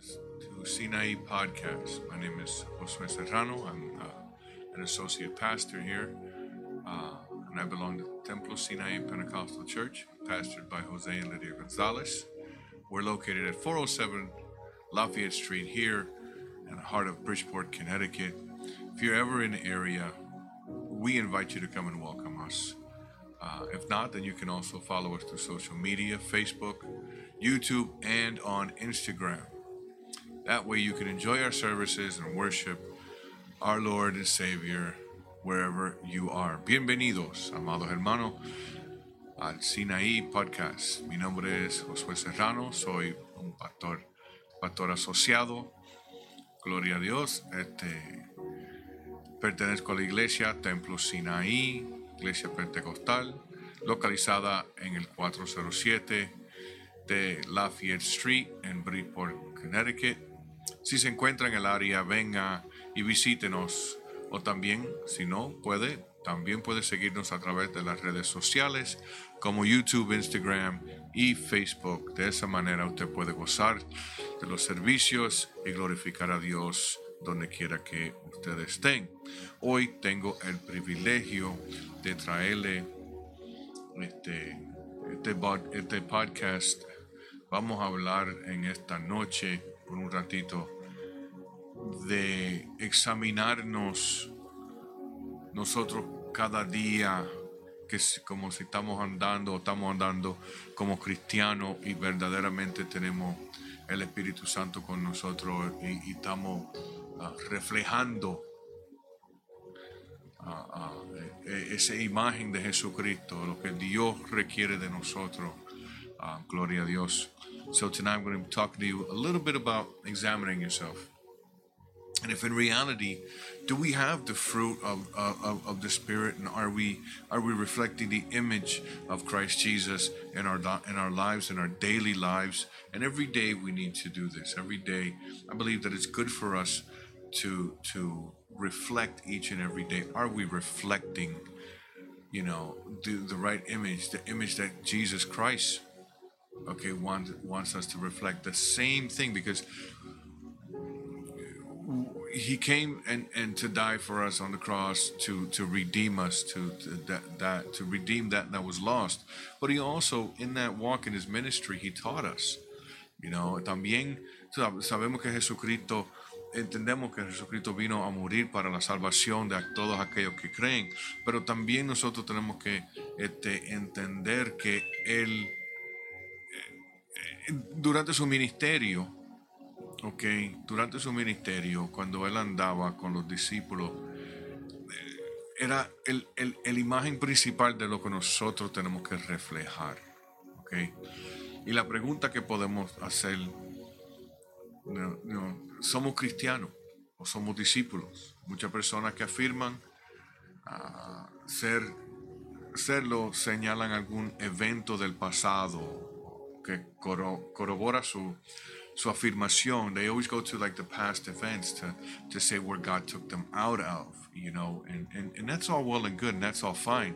to Sinai Podcast. My name is Josue Serrano. I'm uh, an associate pastor here, uh, and I belong to Templo Sinai Pentecostal Church, pastored by Jose and Lydia Gonzalez. We're located at 407 Lafayette Street here in the heart of Bridgeport, Connecticut. If you're ever in the area, we invite you to come and welcome us. Uh, if not, then you can also follow us through social media Facebook, YouTube, and on Instagram. That way you can enjoy our services and worship our Lord and Savior wherever you are. Bienvenidos, amados hermanos, al Sinaí Podcast. Mi nombre es Josué Serrano, soy un pastor, pastor asociado. Gloria a Dios. Este, pertenezco a la iglesia Templo Sinaí, iglesia pentecostal, localizada en el 407 de Lafayette Street en Bridgeport, Connecticut. Si se encuentra en el área, venga y visítenos. O también, si no puede, también puede seguirnos a través de las redes sociales como YouTube, Instagram y Facebook. De esa manera usted puede gozar de los servicios y glorificar a Dios donde quiera que ustedes estén. Hoy tengo el privilegio de traerle este, este, este podcast. Vamos a hablar en esta noche, por un ratito, de examinarnos nosotros cada día, que como si estamos andando o estamos andando como cristianos y verdaderamente tenemos el Espíritu Santo con nosotros y, estamos ah, reflejando esa imagen de Jesucristo, lo que Dios requiere de nosotros. Gloria a Dios. So tonight I'm going to be talking to you a little bit about examining yourself. And if in reality, do we have the fruit of, of, of the Spirit, and are we are we reflecting the image of Christ Jesus in our in our lives, in our daily lives? And every day we need to do this. Every day, I believe that it's good for us to to reflect each and every day? Are we reflecting, you know, the, the right image, the image that Jesus Christ, okay, wants wants us to reflect the same thing because he came and, and to die for us on the cross to to redeem us to, to, that that to redeem that that was lost. But he also in that walk in his ministry he taught us you know también sabemos que Jesucristo entendemos que Jesucristo vino a morir para la salvación de todos aquellos que creen, pero también nosotros tenemos que este, entender que Él, durante su ministerio, ok, durante su ministerio, cuando Él andaba con los discípulos, eh, era el, el, imagen principal de lo que nosotros tenemos que reflejar, ok. Y la pregunta que podemos hacer, somos cristianos o somos discípulos. Muchas personas que afirman uh, ser, serlo señalan algún evento del pasado que corrobora su, su afirmación. They always go to like the past events to, to say where God took them out of, you know, and, and, and that's all well and good and that's all fine,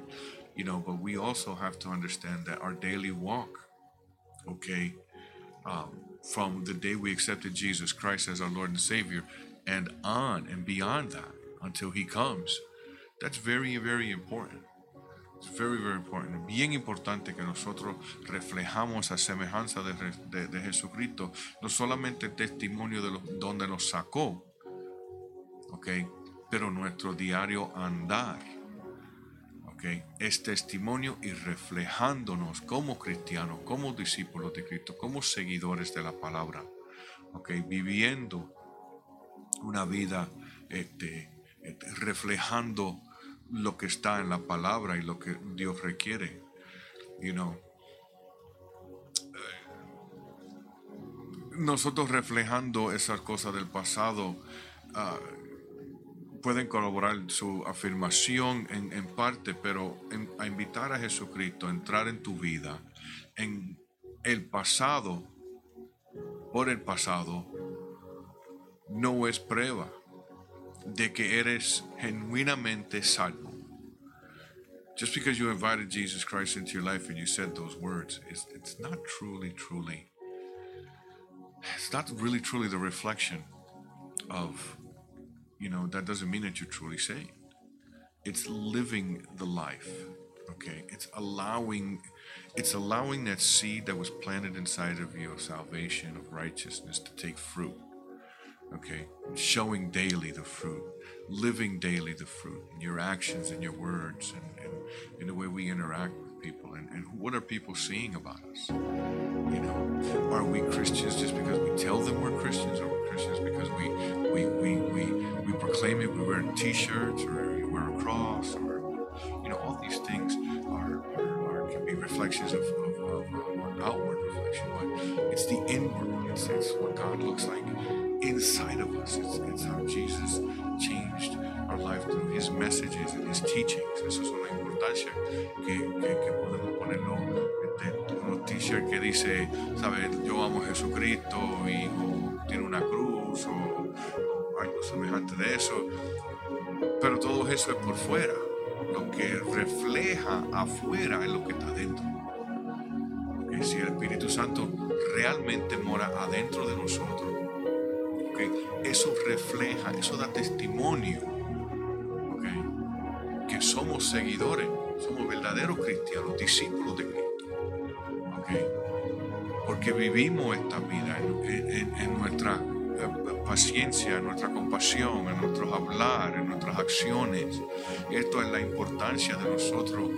you know, but we also have to understand that our daily walk, okay, um, from the day we accepted Jesus Christ as our Lord and Savior and on and beyond that until He comes. That's very, very important. It's very, very important. Bien importante que nosotros reflejamos a semejanza de, de, de Jesucristo, no solamente el testimonio de donde nos sacó, ¿ok? Pero nuestro diario andar es testimonio y reflejándonos como cristianos, como discípulos de Cristo, como seguidores de la palabra, okay, viviendo una vida este, este, reflejando lo que está en la palabra y lo que Dios requiere. You know, nosotros reflejando esas cosas del pasado, ah, pueden colaborar su afirmación en, en parte, pero a invitar a Jesucristo a entrar en tu vida, en el pasado, por el pasado, no es prueba de que eres genuinamente salvo. Just because you invited Jesus Christ into your life and you said those words, it's, it's not truly, truly it's not really truly the reflection of, you know, that doesn't mean that you're truly saved. It's living the life. Okay, it's allowing, it's allowing that seed that was planted inside of you of salvation, of righteousness, to take fruit. Okay, showing daily the fruit, living daily the fruit in your actions and your words and, and in the way we interact with people and, and what are people seeing about us? You know are we christians just because we tell them we're christians or we're christians because we we we we, we proclaim it we wear t-shirts or we wear a cross or you know all these things are, are, are can be reflections of, of, of, of outward reflection but it's the inward it's, it's what god looks like inside of us. It's, it's how Jesus changed our life through his messages and his teachings. Eso es una importancia que, que, que podemos ponerlo este, unos t-shirts que dice, ¿sabes? Yo amo a Jesucristo y o tiene una cruz o, o algo semejante de eso. Pero todo eso es por fuera. Lo que refleja afuera es lo que está adentro. Que si el Espíritu Santo realmente mora adentro de nosotros, ¿okay? eso refleja, eso da testimonio ¿okay? que somos seguidores, somos verdaderos cristianos, discípulos de Cristo. ¿okay? Porque vivimos esta vida en, en, nuestra eh, paciencia, en nuestra compasión, en nuestros hablar, en nuestras acciones. Esto es la importancia de nosotros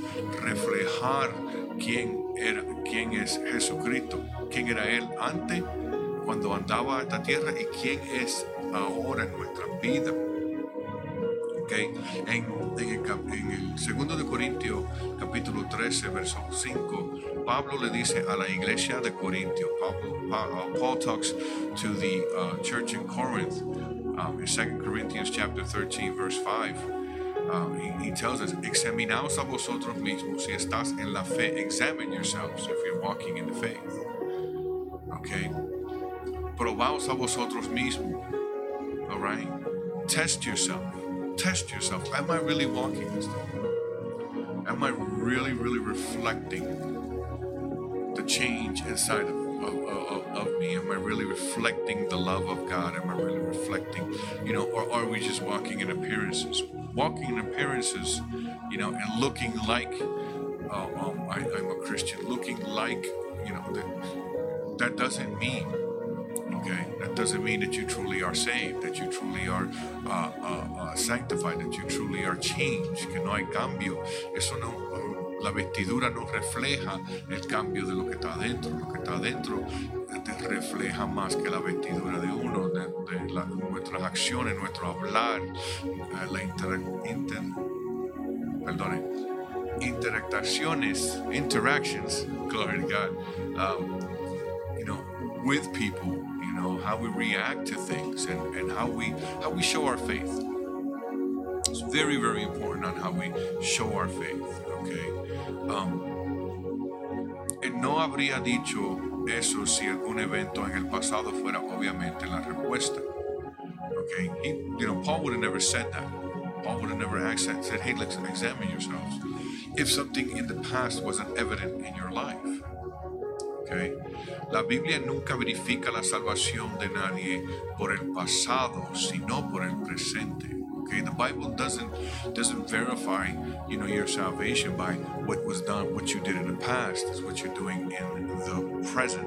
reflejar quién era, quién es Jesucristo, quién era Él antes cuando andaba a esta tierra y quién es ahora en nuestra vida. Okay. En, en, el, en el segundo de Corintios capítulo 13 verso 5 Pablo le dice a la iglesia de Corintio Pablo, uh, Paul talks to the uh, church in Corinth um, in 2 Corinthians chapter 13 verse 5 um, he, he, tells us examinaos a vosotros mismos si estás en la fe examine yourselves if you're walking in the faith okay probaos a vosotros mismos. All right? Test yourself. Test yourself. Am I really walking this? Am I really, really reflecting the change inside of, of, of, of, me? Am I really reflecting the love of God? Am I really reflecting, you know, or are we just walking in appearances? Walking in appearances, you know, and looking like uh, um, I, I'm a Christian, looking like, you know, that, that doesn't mean Okay, that doesn't mean that you truly are saved, that you truly are uh, uh, uh, sanctified, that you truly are changed, que no hay cambio. Eso no, la vestidura no refleja el cambio de lo que está adentro. Lo que está adentro te refleja más que la vestidura de uno, de, de la, nuestras acciones, nuestro hablar, eh, la inter, inter, perdone, interacciones, interactions, glory to God, um, you know, with people know how we react to things and, and how we how we show our faith. It's very very important on how we show our faith. Okay. Um, no habría dicho eso si algún evento en el pasado fuera obviamente la respuesta. Okay. He, you know, Paul would have never said that. Paul would have never asked that. Said, "Hey, let's examine yourselves." If something in the past wasn't evident in your life. Okay. La Biblia nunca verifica la salvación de nadie por el pasado, sino por el presente. Okay, the Bible doesn't doesn't verify, you know, your salvation by what was done, what you did in the past. Is what you're doing in the present,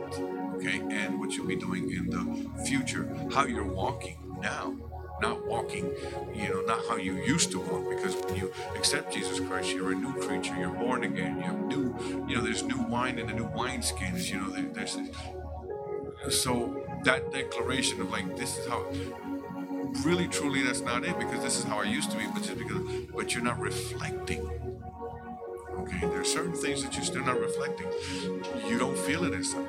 okay, and what you'll be doing in the future. How you're walking now not walking, you know, not how you used to walk. Because when you accept Jesus Christ, you're a new creature. You're born again. You have new, you know, there's new wine in the new wineskins. You know, there, there's so that declaration of like this is how. Really, truly, that's not it because this is how I used to be, but just because, but you're not reflecting. Okay, there are certain things that you're still not reflecting. You don't feel it inside.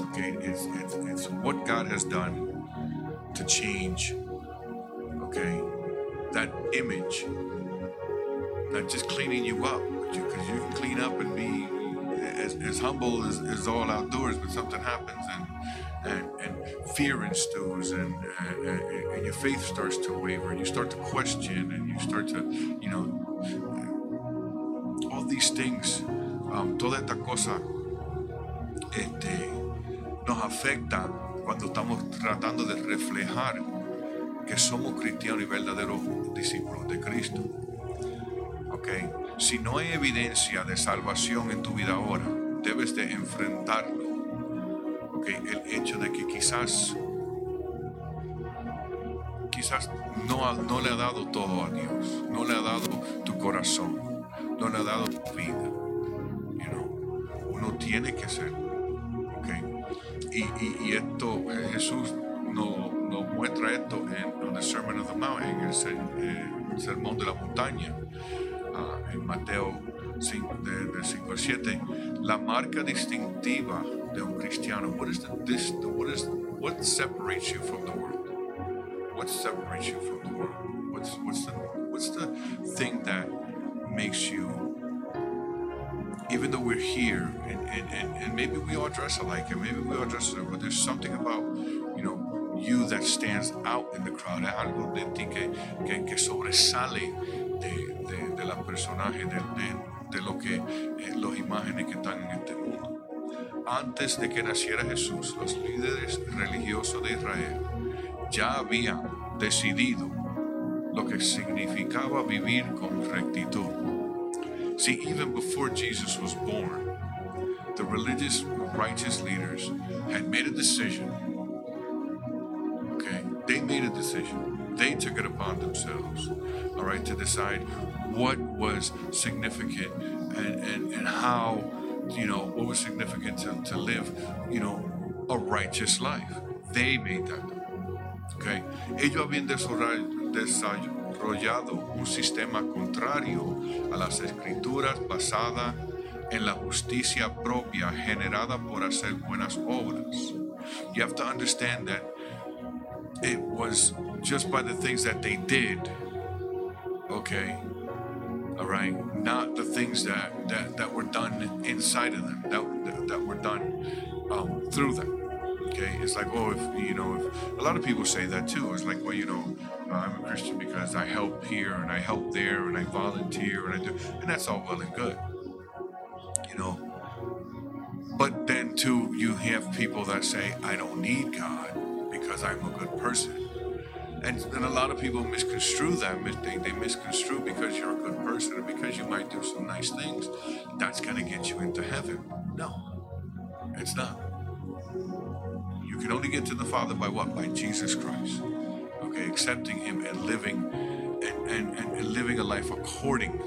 Okay, it's, it's, it's what God has done to change, okay, that image. Not just cleaning you up, because you, you, can clean up and be as, as humble as, as, all outdoors, but something happens and and, and fear ensues and, and, and your faith starts to waver and you start to question and you start to, you know, all these things, um, toda esta cosa, este, nos afecta cuando estamos tratando de reflejar que somos cristianos y verdaderos discípulos de Cristo. ¿Ok? Si no hay evidencia de salvación en tu vida ahora, debes de enfrentarlo. ¿Ok? El hecho de que quizás quizás no, no le ha dado todo a Dios, no le ha dado tu corazón, no le ha dado tu vida. You know, uno tiene que ser. Y, esto, eh, Jesús nos, nos, muestra esto en, el Sermon of the Mount, en el, eh, Sermón de la Montaña, uh, en Mateo 5, de, del 5 al 7. La marca distintiva de un cristiano. What is the, this, what is what separates you from the world? what separates you from the world? What's what's the what's the thing that makes you even though we're here and, and, and, and maybe we all dress alike and maybe we all dress alike, but there's something about, you know, you that stands out in the crowd. Es algo de ti que, que, que sobresale de, de, de la personaje, de, de, de lo que, eh, los imágenes que están en este mundo. Antes de que naciera Jesús, los líderes religiosos de Israel ya habían decidido lo que significaba vivir con rectitud. See, even before Jesus was born, the religious, righteous leaders had made a decision. Okay, they made a decision. They took it upon themselves, all right, to decide what was significant and, and, and how, you know, what was significant to, to live, you know, a righteous life. They made that Okay. Ellos habían desarrollado un sistema contrario a las escrituras basada en la justicia propia generada por hacer buenas obras. You have to understand that it was just by the things that they did, okay, all right, not the things that that, that were done inside of them, that, that, were done um, through them. Okay, it's like, oh, if you know, if a lot of people say that too. It's like, well, you know, uh, I'm a Christian because I help here and I help there and I volunteer and I do, and that's all well and good, you know. But then too, you have people that say, I don't need God because I'm a good person. And, and a lot of people misconstrue that. They, they misconstrue because you're a good person and because you might do some nice things. That's going to get you into heaven. No, it's not. You can only get to the Father by what? By Jesus Christ. Okay, accepting Him and living and, and, and living a life according,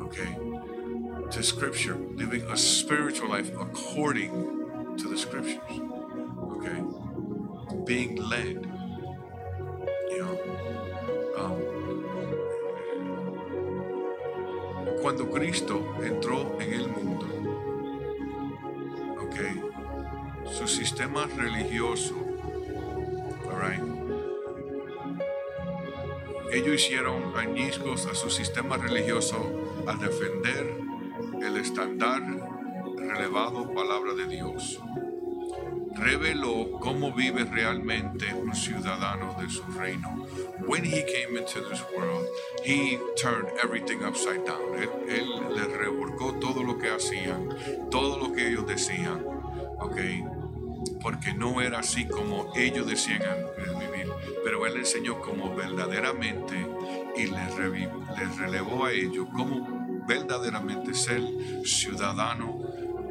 okay, to Scripture, living a spiritual life according to the Scriptures. Okay, being led. You know, um, cuando Cristo entró en el mundo, su sistema religioso. Right. Ellos hicieron añiscos a su sistema religioso al defender el estándar relevado palabra de Dios. Reveló cómo vive realmente un ciudadano de su reino. When he came into this world, he turned everything upside down. Él, él le revolcó todo lo que hacían, todo lo que ellos decían. Okay porque no era así como ellos decían vivir, pero Él enseñó como verdaderamente y les, relevó a ellos como verdaderamente ser ciudadano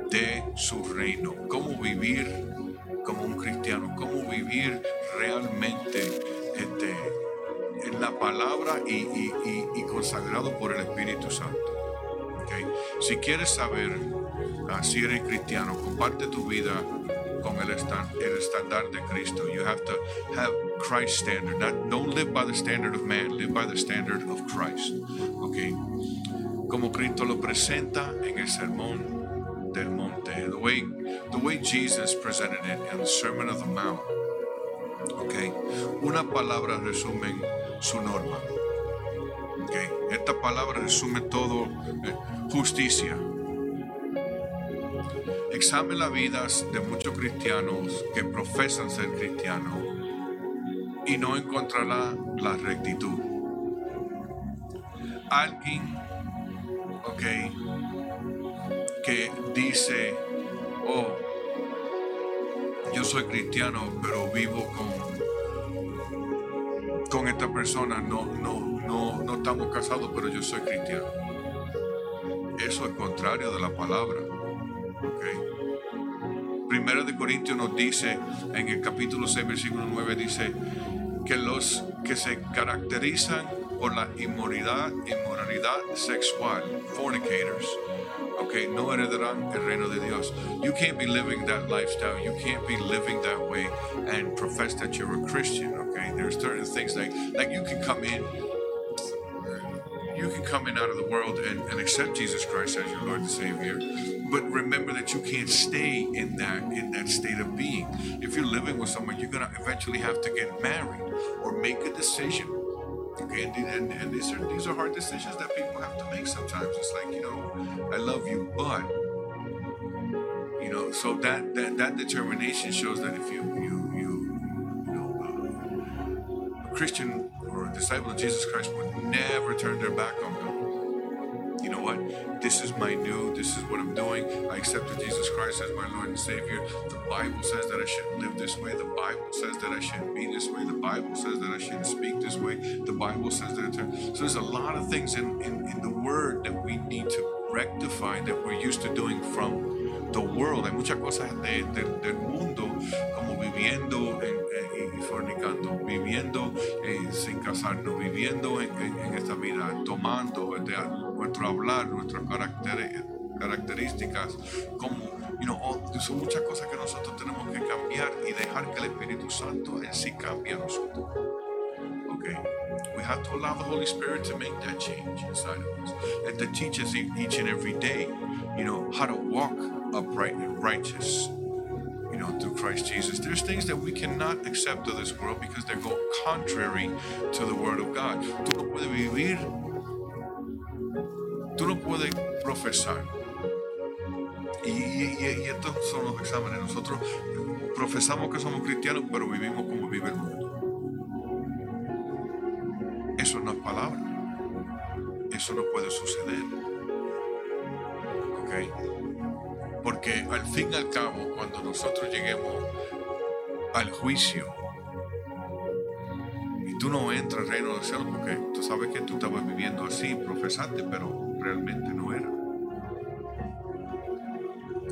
de su reino, cómo vivir como un cristiano, cómo vivir realmente este, en la palabra y, consagrado por el Espíritu Santo. Si quieres saber ah, si eres cristiano, comparte tu vida con el, estándar de Cristo. You have to have Christ's standard. Not, don't live by the standard of man, live by the standard of Christ. Okay. Como Cristo lo presenta en el sermón del monte. The way, the way Jesus presented it in the Sermon of the Mount. Okay. Una palabra resume su norma. Okay. Esta palabra resume todo. Eh, justicia Examine las vidas de muchos cristianos que profesan ser cristianos y no encontrará la rectitud. Alguien, ok, que dice, oh, yo soy cristiano, pero vivo con, con esta persona, no, no, no, no estamos casados, pero yo soy cristiano. Eso es contrario de la palabra. Primero de Corintios nos dice, en el capítulo 6, versículo 9, dice que los que se caracterizan por la inmoralidad, inmoralidad sexual, fornicators, okay, no heredarán el reino de Dios. You can't be living that lifestyle. You can't be living that way and profess that you're a Christian. Okay, there's certain things like like you can come in. You can come in out of the world and, and accept Jesus Christ as your Lord and Savior, but remember that you can't stay in that in that state of being. If you're living with someone, you're gonna eventually have to get married or make a decision Okay, and, and, and these are these are hard decisions that people have to make sometimes. It's like you know, I love you, but you know, so that that, that determination shows that if you you you you know, uh, a Christian disciple of Jesus Christ would never turn their back on God you know what? This is my new, this is what I'm doing. I accepted Jesus Christ as my Lord and Savior. The Bible says that I shouldn't live this way. The Bible says that I shouldn't be this way. The Bible says that I shouldn't speak this way. The Bible says that. So there's a lot of things in, in, in the Word that we need to rectify that we're used to doing from the world. Hay muchas cosas de, de, del mundo, como viviendo fornicando, viviendo eh, sin casarnos, viviendo en, en, esta vida, tomando de, nuestro hablar, nuestras características, como, you know, son muchas cosas que nosotros tenemos que cambiar y dejar que el Espíritu Santo en sí cambie a nosotros. Okay, we have to allow the Holy Spirit to make that change inside of us. And to teach us each and every day, you know, how to walk upright and righteous you know, through Christ Jesus. There's things that we cannot accept of this world because they go contrary to the Word of God. Tú no puedes vivir tú no puedes profesar. Y, y, y, estos son los exámenes. Nosotros profesamos que somos cristianos, pero vivimos como vive el mundo. Eso no es palabra. Eso no puede suceder. Fin y al cabo, cuando nosotros lleguemos al juicio, y tú no entras al reino del cielo porque tú sabes que tú estabas viviendo así, profesante, pero realmente no era.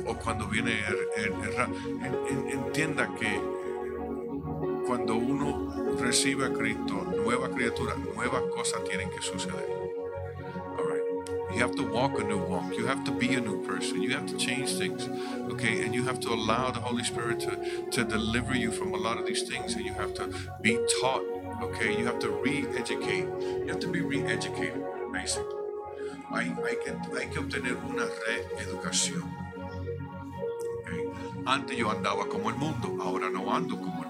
O cuando viene el, entienda que cuando uno recibe a Cristo, nueva criatura, nuevas cosas tienen que suceder. You have to walk a new walk. You have to be a new person. You have to change things. Okay. And you have to allow the Holy Spirit to, to deliver you from a lot of these things. And you have to be taught. Okay. You have to re educate. You have to be re educated, basically. hay, hay, que, hay que obtener una reeducación. Okay. Antes yo andaba como el mundo, ahora no ando como el mundo.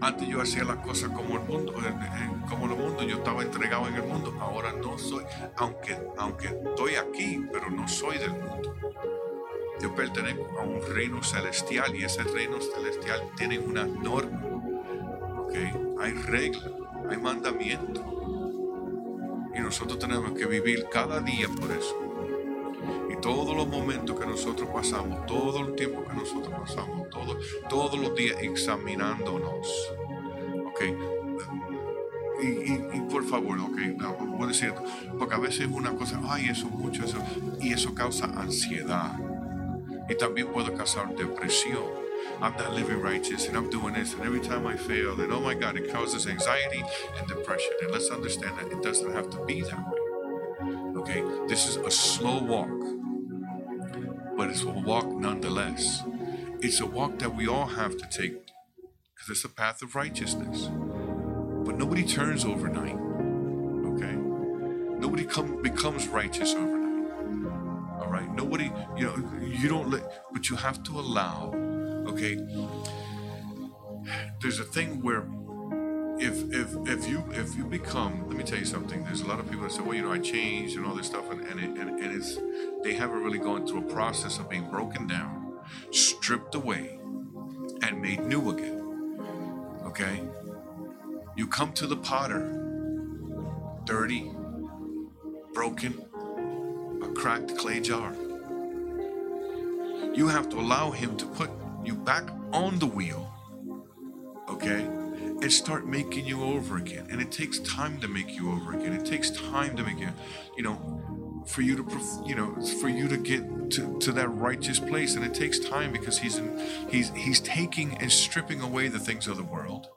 Antes yo hacía las cosas como el mundo, como el mundo, yo estaba entregado en el mundo. Ahora no soy, aunque, aunque estoy aquí, pero no soy del mundo. Yo pertenezco a un reino celestial y ese reino celestial tiene una norma. Okay. Hay reglas hay mandamiento. Y nosotros tenemos que vivir cada día por eso. Y todos los momentos que nosotros pasamos, todo el tiempo que nosotros pasamos, todo, todos los días examinándonos. ¿Ok? Y, por favor, ok, voy decir, porque a veces una cosa, ay, eso mucho, eso, y eso causa ansiedad. Y también puede causar depresión. I'm not living righteous and I'm doing this, and every time I fail, and oh my God, it causes anxiety and depression. And let's understand that it doesn't have to be that way. Okay, this is a slow walk, but it's a walk nonetheless. It's a walk that we all have to take because it's a path of righteousness. But nobody turns overnight. Okay, nobody come becomes righteous overnight. All right, nobody, you know, you don't let, but you have to allow Okay. There's a thing where if if if you if you become let me tell you something. There's a lot of people that say well you know i changed and all this stuff and and, it, and, and it's they haven't really gone through a process of being broken down stripped away and made new again okay? You come to the potter dirty broken a cracked clay jar. You have to allow Him to put you back on the wheel, okay? And start making you over again. And it takes time to make you over again. It takes time to make you, you know, for you to, you know, for you to get to, to that righteous place. And it takes time because He's in, He's He's taking and stripping away the things of the world.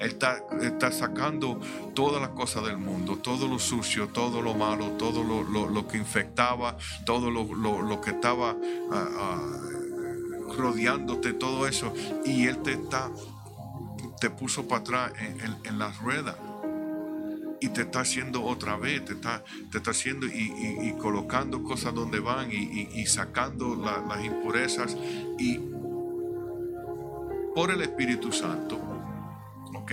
Está, está sacando todas las cosas del mundo, todo lo sucio, todo lo malo, todo lo, lo, lo que infectaba, todo lo, lo que estaba uh, uh, rodeándote, todo eso. Y Él te está, te puso para atrás en, en, en las ruedas y te está haciendo otra vez, te está, te está haciendo y, colocando cosas donde van y, sacando la, las impurezas y por el Espíritu Santo ¿ok?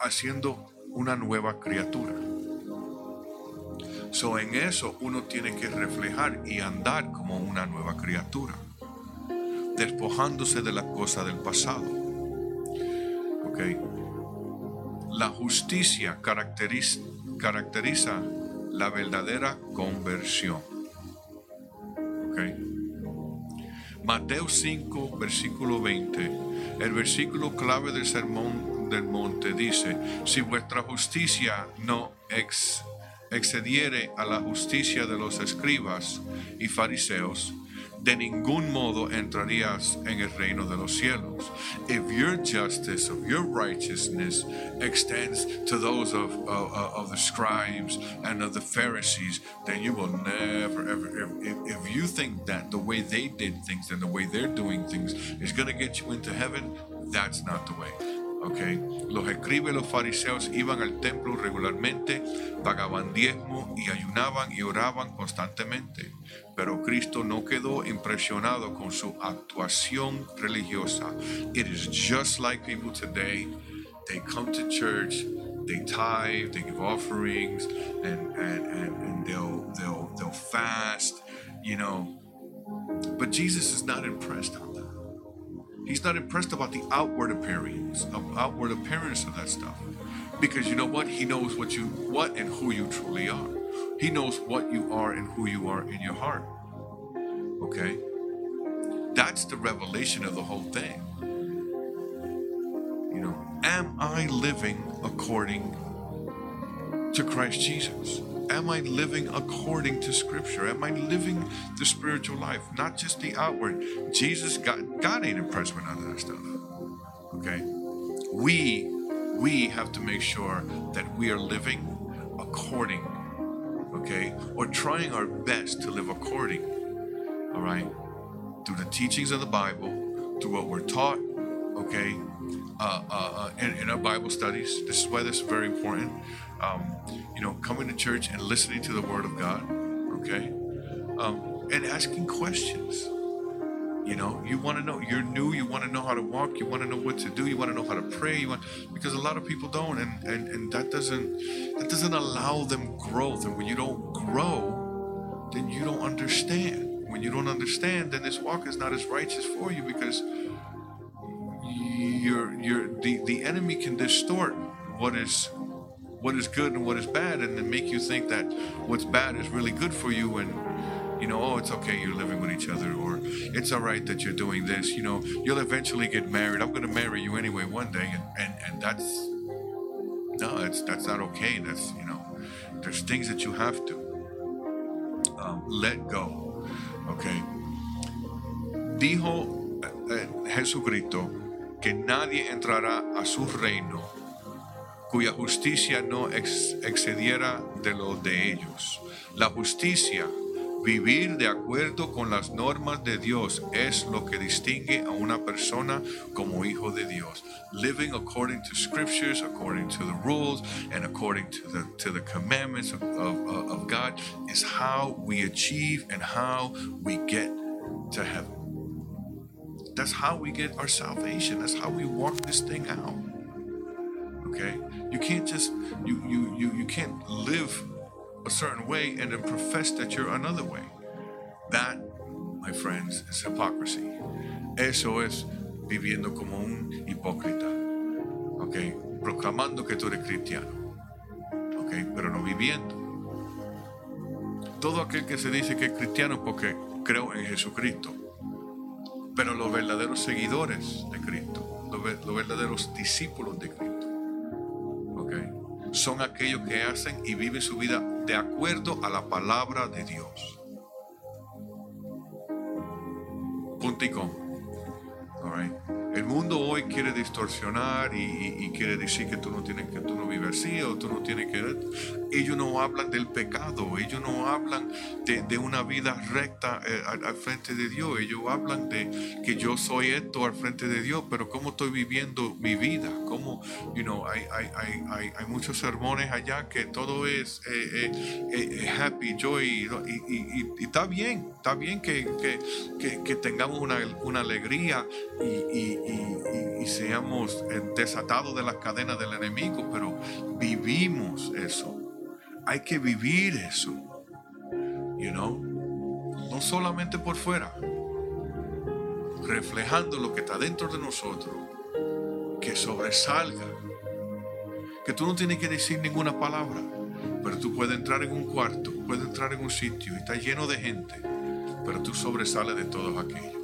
Haciendo una nueva criatura. So, en eso uno tiene que reflejar y andar como una nueva criatura, despojándose de las cosas del pasado. La justicia caracteriza, la verdadera conversión. Mateo 5, versículo 20 el versículo clave del sermón del monte dice, si vuestra justicia no excediere a la justicia de los escribas y fariseos, de ningún modo entrarías en el reino de los cielos. If your justice, of your righteousness extends to those of, of, of the scribes and of the Pharisees, then you will never, ever, if, if you think that the way they did things and the way they're doing things is going to get you into heaven, that's not the way. Okay. Los escribes los fariseos iban al templo regularmente, pagaban diezmo y ayunaban y oraban constantemente. Pero Cristo no quedó impresionado con su actuación religiosa. It is just like people today. They come to church, they tithe, they give offerings, and, and, and, and they'll, they'll, they'll fast, you know. But Jesus is not impressed. He's not impressed about the outward appearance, outward appearance of that stuff. Because you know what? He knows what you what and who you truly are. He knows what you are and who you are in your heart. Okay? That's the revelation of the whole thing. You know, am I living according to Christ Jesus? Am I living according to Scripture? Am I living the spiritual life, not just the outward? Jesus, God, God ain't impressed with none of that stuff. Okay, we we have to make sure that we are living according. Okay, or trying our best to live according. All right, through the teachings of the Bible, through what we're taught. Okay, uh, uh, uh in, in our Bible studies. This is why this is very important um, you know, coming to church and listening to the Word of God, okay, um, and asking questions. You know, you want to know. You're new. You want to know how to walk. You want to know what to do. You want to know how to pray. You want because a lot of people don't, and and and that doesn't that doesn't allow them growth. And when you don't grow, then you don't understand. When you don't understand, then this walk is not as righteous for you because you're you're the the enemy can distort what is what is good and what is bad and then make you think that what's bad is really good for you and you know oh it's okay you're living with each other or it's all right that you're doing this you know you'll eventually get married. I'm going to marry you anyway one day and, and and that's no it's that's not okay. That's you know there's things that you have to um, let go okay? Dijo eh, Jesucristo que nadie entrará a su reino cuya justicia no excediera de lo de ellos. La justicia, vivir de acuerdo con las normas de Dios, es lo que distingue a una persona como hijo de Dios. Living according to scriptures, according to the rules, and according to the, to the commandments of, of, of God is how we achieve and how we get to heaven. That's how we get our salvation. That's how we walk this thing out. Okay? You can't just you you you you can't live a certain way and then profess that you're another way. That, my friends, is hypocrisy. Eso es viviendo como un hipócrita. Okay? Proclamando que tú eres cristiano. Okay? Pero no viviendo. Todo aquel que se dice que es cristiano porque creo en Jesucristo. Pero los verdaderos seguidores de Cristo, los, verdaderos discípulos de Cristo, son aquellos que hacen y viven su vida de acuerdo a la palabra de Dios. Punto y All right. El mundo hoy quiere distorsionar y, quiere decir que tú no tienes que tú no vives así o tú no tienes que ellos no hablan del pecado, ellos no hablan de, una vida recta eh, al, frente de Dios, ellos hablan de que yo soy esto al frente de Dios, pero cómo estoy viviendo mi vida, cómo, you know, hay, hay, hay, hay muchos sermones allá que todo es eh, eh, happy, joy y, está bien, está bien que, que, tengamos una, una alegría y y, seamos eh, desatados de las cadenas del enemigo, pero vivimos eso. Hay que vivir eso. You know? No solamente por fuera, reflejando lo que está dentro de nosotros, que sobresalga. Que tú no tienes que decir ninguna palabra, pero tú puedes entrar en un cuarto, puedes entrar en un sitio y está lleno de gente, pero tú sobresales de todos aquellos.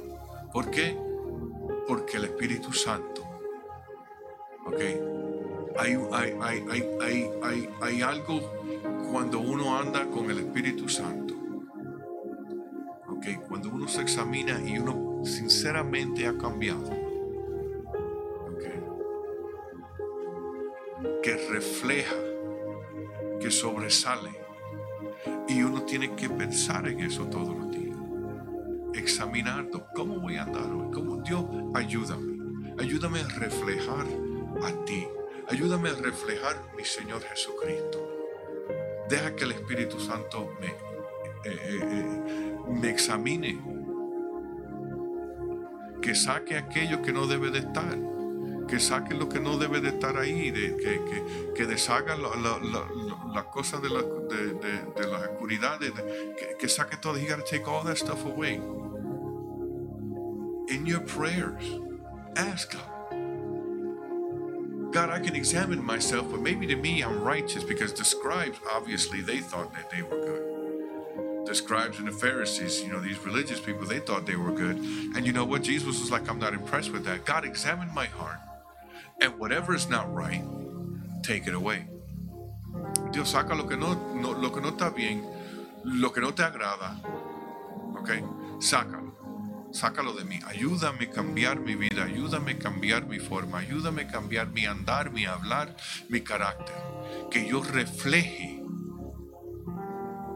¿Por qué? Porque el Espíritu Santo, ok, hay, hay, algo cuando uno anda con el Espíritu Santo, ok, cuando uno se examina y uno sinceramente ha cambiado, ok, que refleja, que sobresale, y uno tiene que pensar en eso todos los días examinando cómo voy a andar hoy, cómo Dios ayúdame, ayúdame a reflejar a ti, ayúdame a reflejar mi Señor Jesucristo. Deja que el Espíritu Santo me, eh, eh, eh, me examine, que saque aquello que no debe de estar, que lo que no debe de estar ahí, de, que, que, que las cosas de, la, de, de, las oscuridades, que, que, saque todo. He got to take all that stuff away in your prayers. Ask God. God, I can examine myself, but maybe to me I'm righteous because the scribes, obviously, they thought that they were good. The scribes and the Pharisees, you know, these religious people, they thought they were good. And you know what? Jesus was like, I'm not impressed with that. God, examine my heart. And whatever is not right, take it away. Dios saca lo que no, no, lo que no está bien, lo que no te agrada, ¿ok? Sácalo. sácalo de mí, ayúdame a cambiar mi vida, ayúdame a cambiar mi forma, ayúdame a cambiar mi andar, mi hablar, mi carácter, que yo refleje,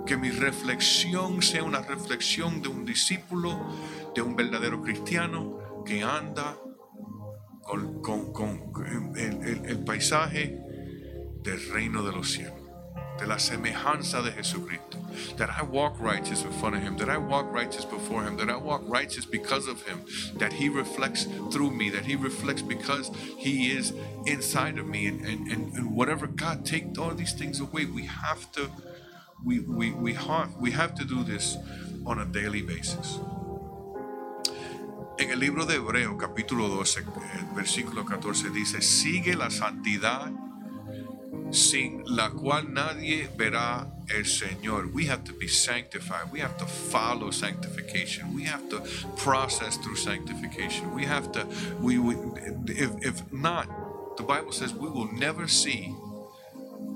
que mi reflexión sea una reflexión de un discípulo, de un verdadero cristiano que anda con, el paisaje del reino de los cielos de la semejanza de Jesucristo. That I walk righteous in front of Him, that I walk righteous before Him, that I walk righteous because of Him, that He reflects through me, that He reflects because He is inside of me. And, and, and, and whatever, God, take all these things away. We have to, we, we, we, have, we have to do this on a daily basis. En el libro de Hebreo, capítulo 12, versículo 14, dice, sigue la santidad sin la cual nadie verá el Señor. We have to be sanctified. We have to follow sanctification. We have to process through sanctification. We have to, we would, if, if not, the Bible says we will never see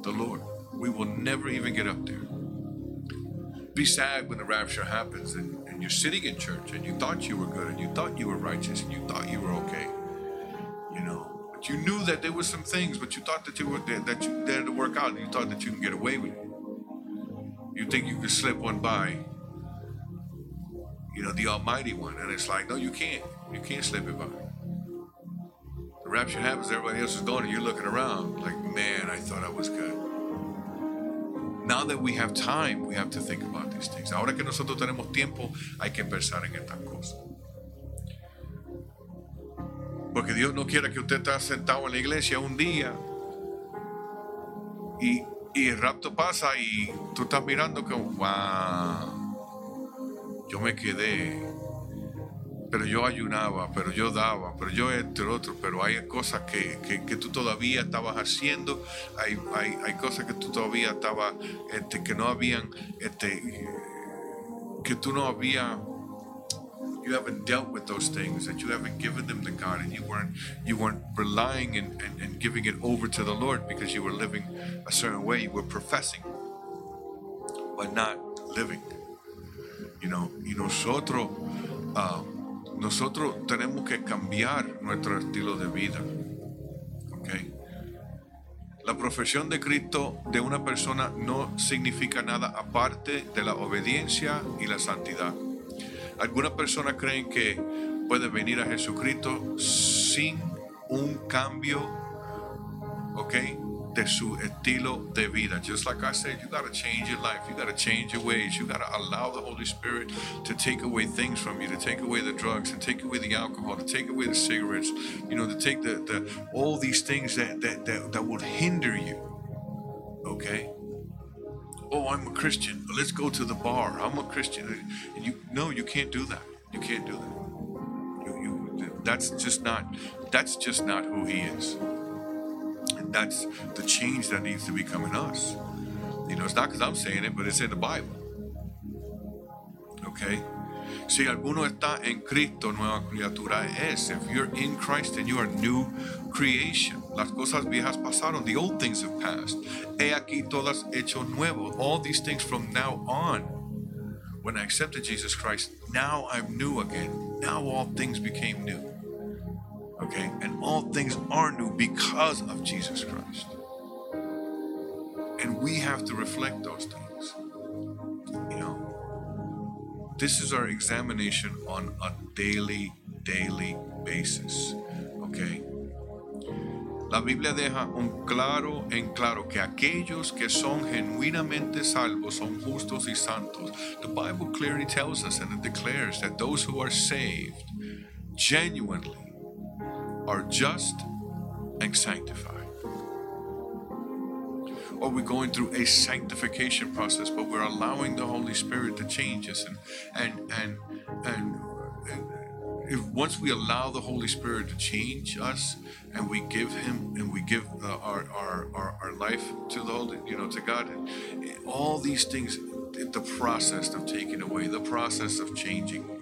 the Lord. We will never even get up there. Be sad when the rapture happens and, and you're sitting in church and you thought you were good and you thought you were righteous and you thought you were okay. You know, but you knew that there were some things, but you thought that you were there, that you there to work out, and you thought that you can get away with it. You think you could slip one by, you know, the Almighty One, and it's like, no, you can't. You can't slip it by. The rapture happens, everybody else is gone, and you're looking around like, man, I thought I was good. Now that we have time, we have to think about these things. Ahora que nosotros tenemos tiempo, hay que pensar en estas cosas. Porque Dios no quiere que usted esté sentado en la iglesia un día y, el rapto pasa y tú estás mirando que, wow, yo me quedé, pero yo ayunaba, pero yo daba, pero yo entre otros, pero hay cosas que, tú todavía estabas haciendo, hay, hay, cosas que tú todavía estabas, este, que no habían, este, que tú no habías you haven't dealt with those things, that you haven't given them to God, and you weren't you weren't relying and, and, and giving it over to the Lord because you were living a certain way. You were professing, but not living. You know, y nosotros, uh, nosotros tenemos que cambiar nuestro estilo de vida. Okay. La profesión de Cristo de una persona no significa nada aparte de la obediencia y la santidad. Algunas personas creen que puede venir a Jesucristo sin un cambio, ¿ok? De su estilo de vida. Just like I said, you got to change your life. You got to change your ways. You got to allow the Holy Spirit to take away things from you, to take away the drugs, to take away the alcohol, to take away the cigarettes, you know, to take the, the all these things that, that, that, that would hinder you. Okay? Oh, I'm a Christian. Let's go to the bar. I'm a Christian. And you no, you can't do that. You can't do that. You, you that's just not that's just not who he is. That's the change that needs to become in us. You know, it's not because I'm saying it, but it's in the Bible. Okay? Si alguno está en Cristo, nueva criatura es. If you're in Christ, then you are new creation. Las cosas viejas pasaron. The old things have passed. He aquí todas hecho nuevo. All these things from now on. When I accepted Jesus Christ, now I'm new again. Now all things became new. Okay? And all things are new because of Jesus Christ. And we have to reflect those things. You know, this is our examination on a daily, daily basis. Okay? La Biblia deja un claro en claro que aquellos que son genuinamente salvos son justos y santos. The Bible clearly tells us and it declares that those who are saved genuinely are just and sanctified. Or we're going through a sanctification process, but we're allowing the Holy Spirit to change us and and and and, if once we allow the Holy Spirit to change us and we give Him and we give uh, our, our, our our life to the Holy, you know, to God, all these things, the process of taking away, the process of changing,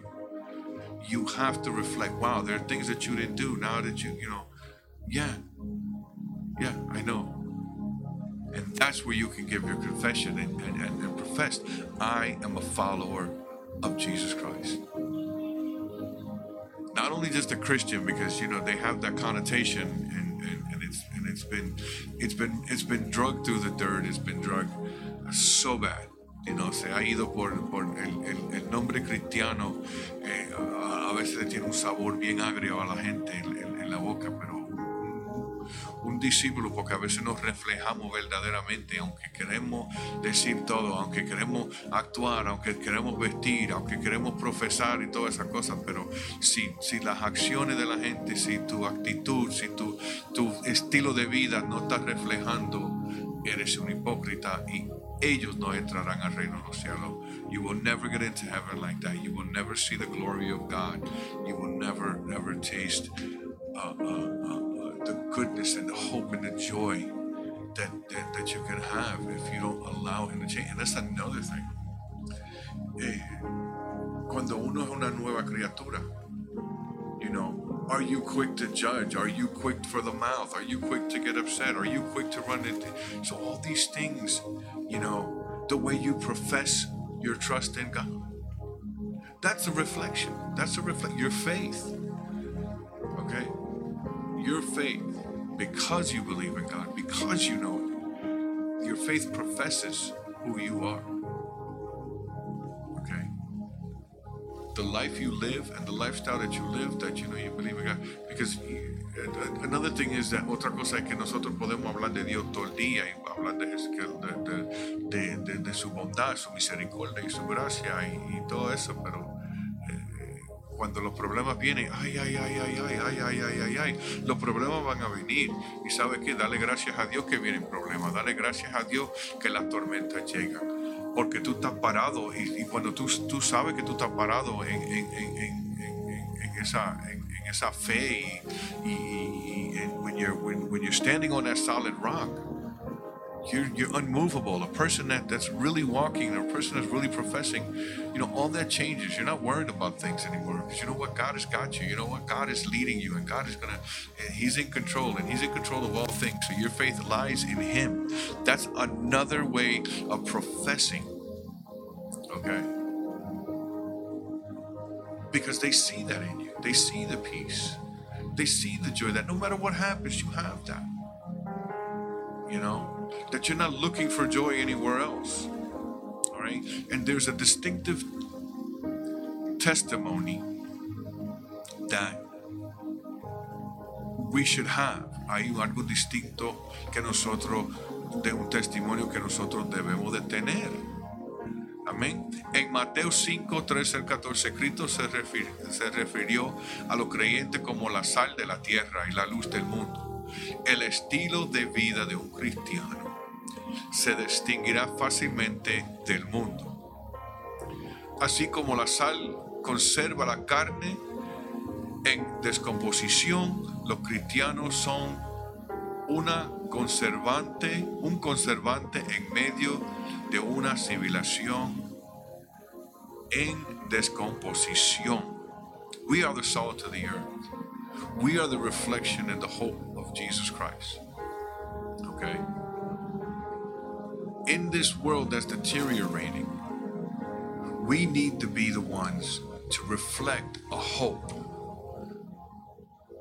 you have to reflect. Wow, there are things that you didn't do now that you, you know, yeah, yeah, I know. And that's where you can give your confession and, and, and, and profess, I am a follower of Jesus Christ not only just a Christian because you know they have that connotation and, and, and it's and it's been it's been it's been drugged through the dirt it's been drugged so bad you know se ha ido por, por el, el, el nombre cristiano eh, a, a, veces tiene un sabor bien agrio a la gente en, en, en la boca pero un discípulo porque a veces nos reflejamos verdaderamente, aunque queremos decir todo, aunque queremos actuar, aunque queremos vestir, aunque queremos profesar y todas esas cosas, pero si, si las acciones de la gente, si tu actitud, si tu, tu estilo de vida no está reflejando, eres un hipócrita y ellos no entrarán al reino de los cielos. You will never get into heaven like that. You will never see the glory of God. You will never, never taste uh, uh, uh, the goodness and the hope and the joy that, that, that you can have if you don't allow Him to change. And that's another thing. Eh, cuando uno es una nueva criatura, you know, are you quick to judge? Are you quick for the mouth? Are you quick to get upset? Are you quick to run into? So all these things, you know, the way you profess your trust in God, that's a reflection. That's a reflect your faith. Okay your faith, because you believe in God, because you know it, your faith professes who you are. The life you live and the lifestyle that you live, that you know you believe in God. Because another thing is that otra cosa es que nosotros podemos hablar de Dios todo el día y hablar de, de, de, su bondad, su misericordia y su gracia y, y todo eso, pero cuando los problemas vienen, ay, ay, ay, ay, ay, ay, ay, ay, ay, ay, los problemas van a venir. Y sabes que dale gracias a Dios que vienen problemas, dale gracias a Dios que las tormentas llegan. Porque tú estás parado y, y cuando tú, tú, sabes que tú estás parado en, en, en, en esa, esa fe y, y, y when, you're, when, when you're standing on that solid rock, you're, you're unmovable, a person that, that's really walking, a person that's really professing, you know, all that changes. You're not worried about things anymore because you know what? God has got you. You know what? God is leading you and God is going to, He's in control and He's in control of all things. So your faith lies in Him. That's another way of professing. Okay? Because they see that in you, they see the peace, they see the joy that no matter what happens, you have that. You know? That you're not looking for joy anywhere else. All right? And there's a distinctive testimony that we should have. Hay algo distinto que nosotros, de un testimonio que nosotros debemos de tener. Amén. En Mateo 5, 13 al 14, Cristo se refirió a los creyentes como la sal de la tierra y la luz del mundo. El estilo de vida de un cristiano se distinguirá fácilmente del mundo. Así como la sal conserva la carne en descomposición, los cristianos son una conservante, un conservante en medio de una civilización en descomposición. We are the salt of the earth. We are the reflection and the hope of Jesus Christ. Okay? in this world that's deteriorating, we need to be the ones to reflect a hope.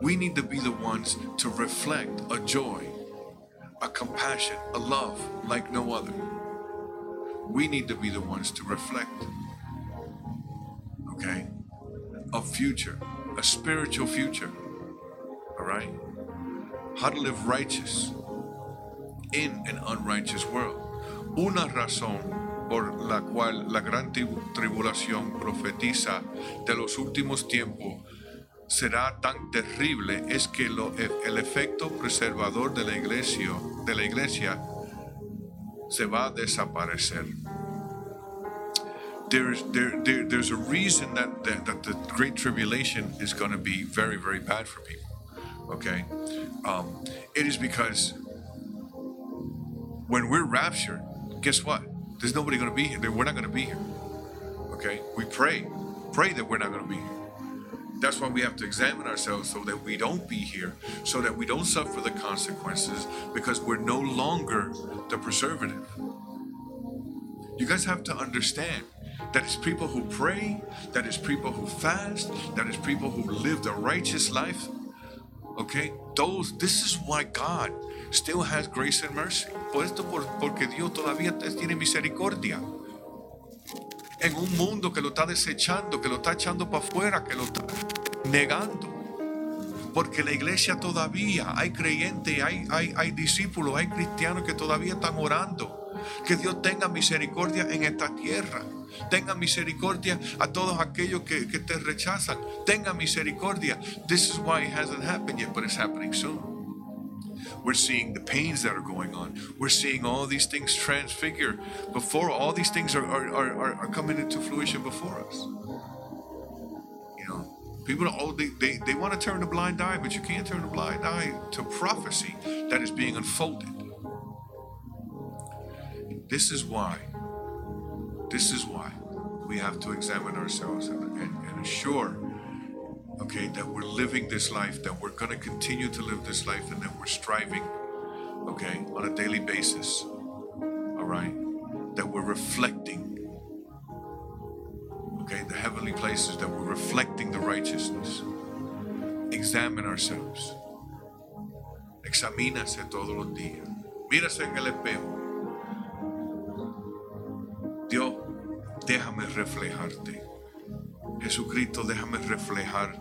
We need to be the ones to reflect a joy, a compassion, a love like no other. We need to be the ones to reflect, okay, a future, a spiritual future, all right? How to live righteous in an unrighteous world. Una razón por la cual la gran tribulación profetiza de los últimos tiempos será tan terrible es que lo, el efecto preservador de la iglesia, de la iglesia se va a desaparecer. There's, there, there, there's a reason that, that, that, the Great Tribulation is going to be very, very bad for people. Okay? Um, it is because when we're raptured, guess what? There's nobody going to be here. We're not going to be here. Okay? We pray. Pray that we're not going to be here. That's why we have to examine ourselves so that we don't be here, so that we don't suffer the consequences because we're no longer the preservative. You guys have to understand that it's people who pray, that it's people who fast, that it's people who live the righteous life. Okay? Those this is why God still has grace and mercy. Por esto, porque Dios todavía tiene misericordia. En un mundo que lo está desechando, que lo está echando para afuera, que lo está negando. Porque la iglesia todavía hay creyentes, hay, hay, hay discípulos, hay cristianos que todavía están orando. Que Dios tenga misericordia en esta tierra. Tenga misericordia a todos aquellos que, que te rechazan. Tenga misericordia. This is why it hasn't happened yet, but it's happening soon. We're seeing the pains that are going on. We're seeing all these things transfigure before all these things are, are, are, are coming into fruition before us. You know, people oh, they, they, they want to turn a blind eye, but you can't turn a blind eye to prophecy that is being unfolded. This is why, this is why we have to examine ourselves and, and, and assure okay, that we're living this life, that we're going to continue to live this life, and that we're striving, okay, on a daily basis, all right, that we're reflecting, okay, the heavenly places, that we're reflecting the righteousness. Examine ourselves. Examínase todos los días. Mírase en el espejo. Déjame reflejarte. Jesucristo, déjame reflejar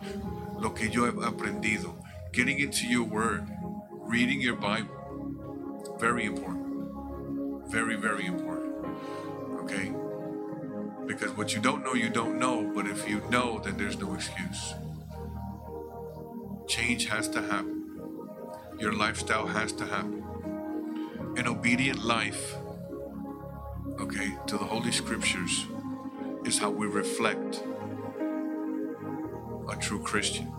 lo que yo he aprendido. Getting into your word, reading your Bible, very important. Very, very important. Okay? Because what you don't know, you don't know. But if you know, then there's no excuse. Change has to happen. Your lifestyle has to happen. An obedient life, okay, to the Holy Scriptures is how we reflect a true Christian.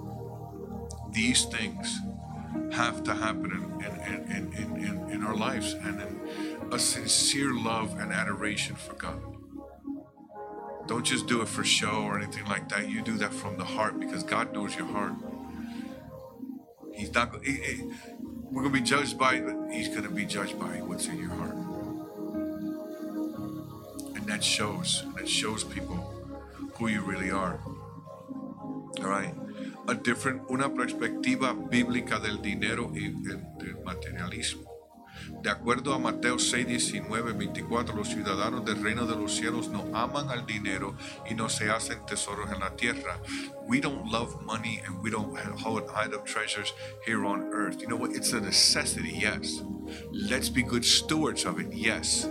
These things have to happen in, in, in, in, in, our lives and in a sincere love and adoration for God. Don't just do it for show or anything like that. You do that from the heart because God knows your heart. He's not. He, he, we're gonna be judged by. He's gonna be judged by what's in your heart, that shows. That shows people who you really are. All right. A different, una perspectiva bíblica del dinero y del materialismo. De acuerdo a Mateo 6, 19, 24, los ciudadanos del reino de los cielos no aman al dinero y no se hacen tesoros en la tierra. We don't love money and we don't hold hide up treasures here on earth. You know what? It's a necessity, yes. Let's be good stewards of it, yes.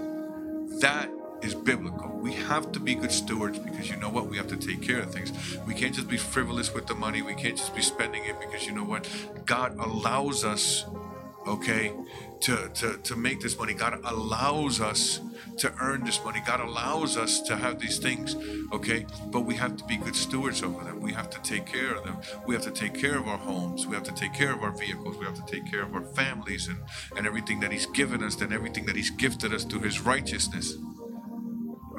That is biblical. We have to be good stewards because you know what? We have to take care of things. We can't just be frivolous with the money. We can't just be spending it because you know what? God allows us, okay, to, to, to make this money. God allows us to earn this money. God allows us to have these things, okay? But we have to be good stewards over them. We have to take care of them. We have to take care of our homes. We have to take care of our vehicles. We have to take care of our families and, and everything that He's given us and everything that He's gifted us through His righteousness.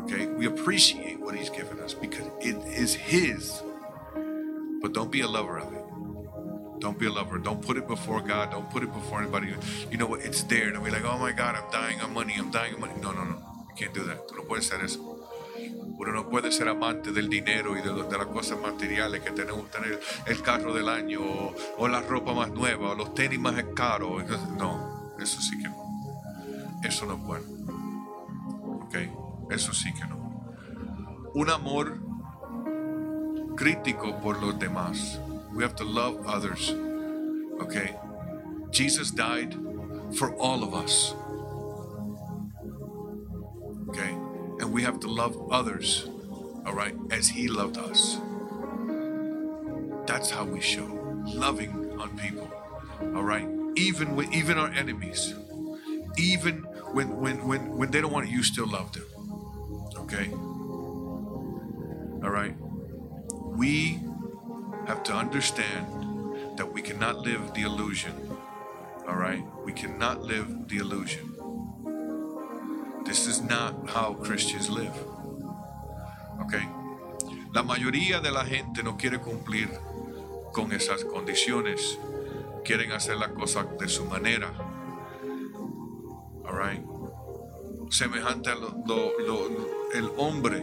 Okay? We appreciate what He's given us because it is His. But don't be a lover of it. Don't be a lover. Don't put it before God. Don't put it before anybody. You know what? It's there. And be like, oh my God, I'm dying of money. I'm dying of money. No, no, no. You can't do that. Tú no puedes hacer eso. Uno no puede ser amante del dinero y de, de las cosas materiales que tenemos, tener el carro del año o, o, la ropa más nueva o los tenis más caros. No, eso sí que no. Eso no es bueno. ¿Ok? Eso sí que no. Un amor crítico por los demás. We have to love others. Okay? Jesus died for all of us. Okay? And we have to love others, all right, as He loved us. That's how we show loving on people, all right? Even with even our enemies, even when when when when they don't want it, you still love them. Okay? All right? We have to understand that we cannot live the illusion. All right? We cannot live the illusion. This is not how Christians live. Okay? La mayoría de la gente no quiere cumplir con esas condiciones. Quieren hacer las cosas de su manera. All right? Semejante a lo, lo, lo el hombre.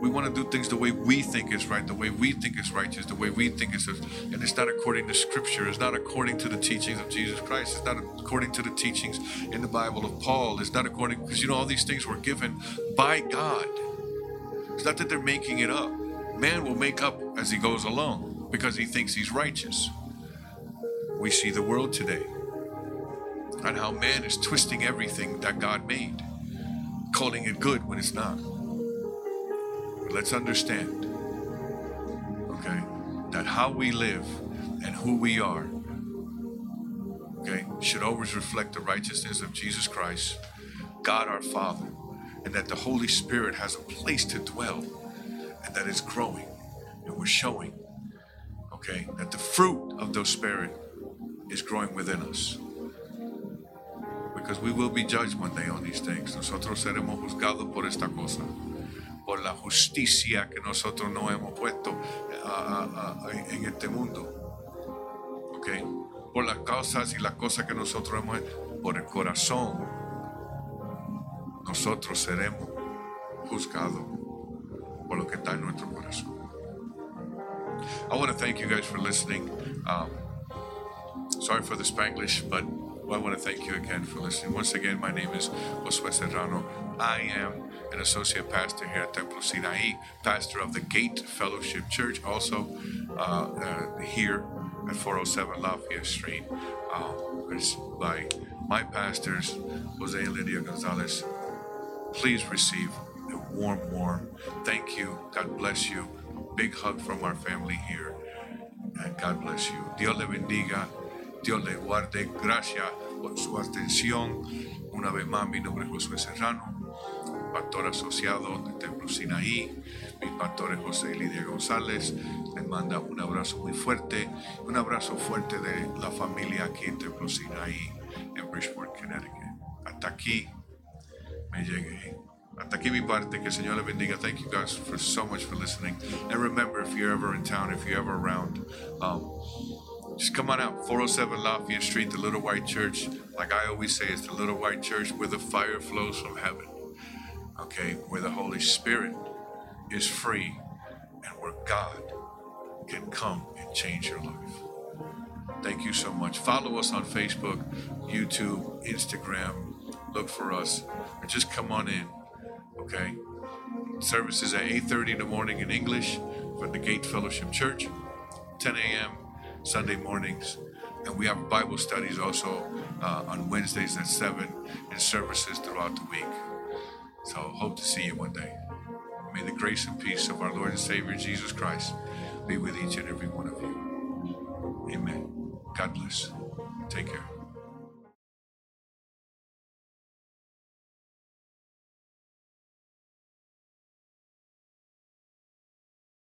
We want to do things the way we think is right, the way we think is righteous, the way we think is, and it's not according to Scripture. It's not according to the teachings of Jesus Christ. It's not according to the teachings in the Bible of Paul. It's not according because you know all these things were given by God. It's not that they're making it up. Man will make up as he goes along because he thinks he's righteous. We see the world today and how man is twisting everything that God made calling it good when it's not. But let's understand, okay, that how we live and who we are, okay, should always reflect the righteousness of Jesus Christ, God our Father, and that the Holy Spirit has a place to dwell and that it's growing and we're showing, okay, that the fruit of the Spirit is growing within us because we will be judged one day on these things. Nosotros seremos juzgados por esta cosa, por la justicia que nosotros no hemos puesto uh, uh, en este mundo. Okay? Por las causas y las cosas que nosotros hemos por el corazón, nosotros seremos juzgados por lo que está en nuestro corazón. I want to thank you guys for listening. Um, sorry for the Spanglish, but well, I want to thank you again for listening. Once again, my name is Josue Serrano. I am an associate pastor here at Templo Sinai, pastor of the Gate Fellowship Church, also uh, uh, here at 407 Lafayette Street. Um, it's by my pastors, Jose and Lydia Gonzalez. Please receive a warm, warm thank you. God bless you. Big hug from our family here. And God bless you. Dios le bendiga. Dios le guarde. Gracias por su atención. Una vez más, mi nombre es Josué Serrano. pastor asociado del Templo Sinaí, mi pastor es José Lidia González. Les manda un abrazo muy fuerte, un abrazo fuerte de la familia aquí en Templo Sinaí, en Bridgeport, Connecticut. Hasta aquí me llegué. Hasta aquí mi parte. Que el Señor le bendiga. Thank you guys for so much for listening. And remember, if you're ever in town, if you're ever around, um, just come on out. 407 Lafayette Street, the Little White Church. Like I always say, it's the Little White Church where the fire flows from heaven. Okay, where the Holy Spirit is free and where God can come and change your life. Thank you so much. Follow us on Facebook, YouTube, Instagram. Look for us. Or just come on in. Okay? Services at 8.30 in the morning in English for the Gate Fellowship Church. 10 a.m. Sunday mornings. And we have Bible studies also uh, on Wednesdays at 7 and services throughout the week. So hope to see you one day. May the grace and peace of our Lord and Savior Jesus Christ be with each and every one of you. Amen. God bless. Take care.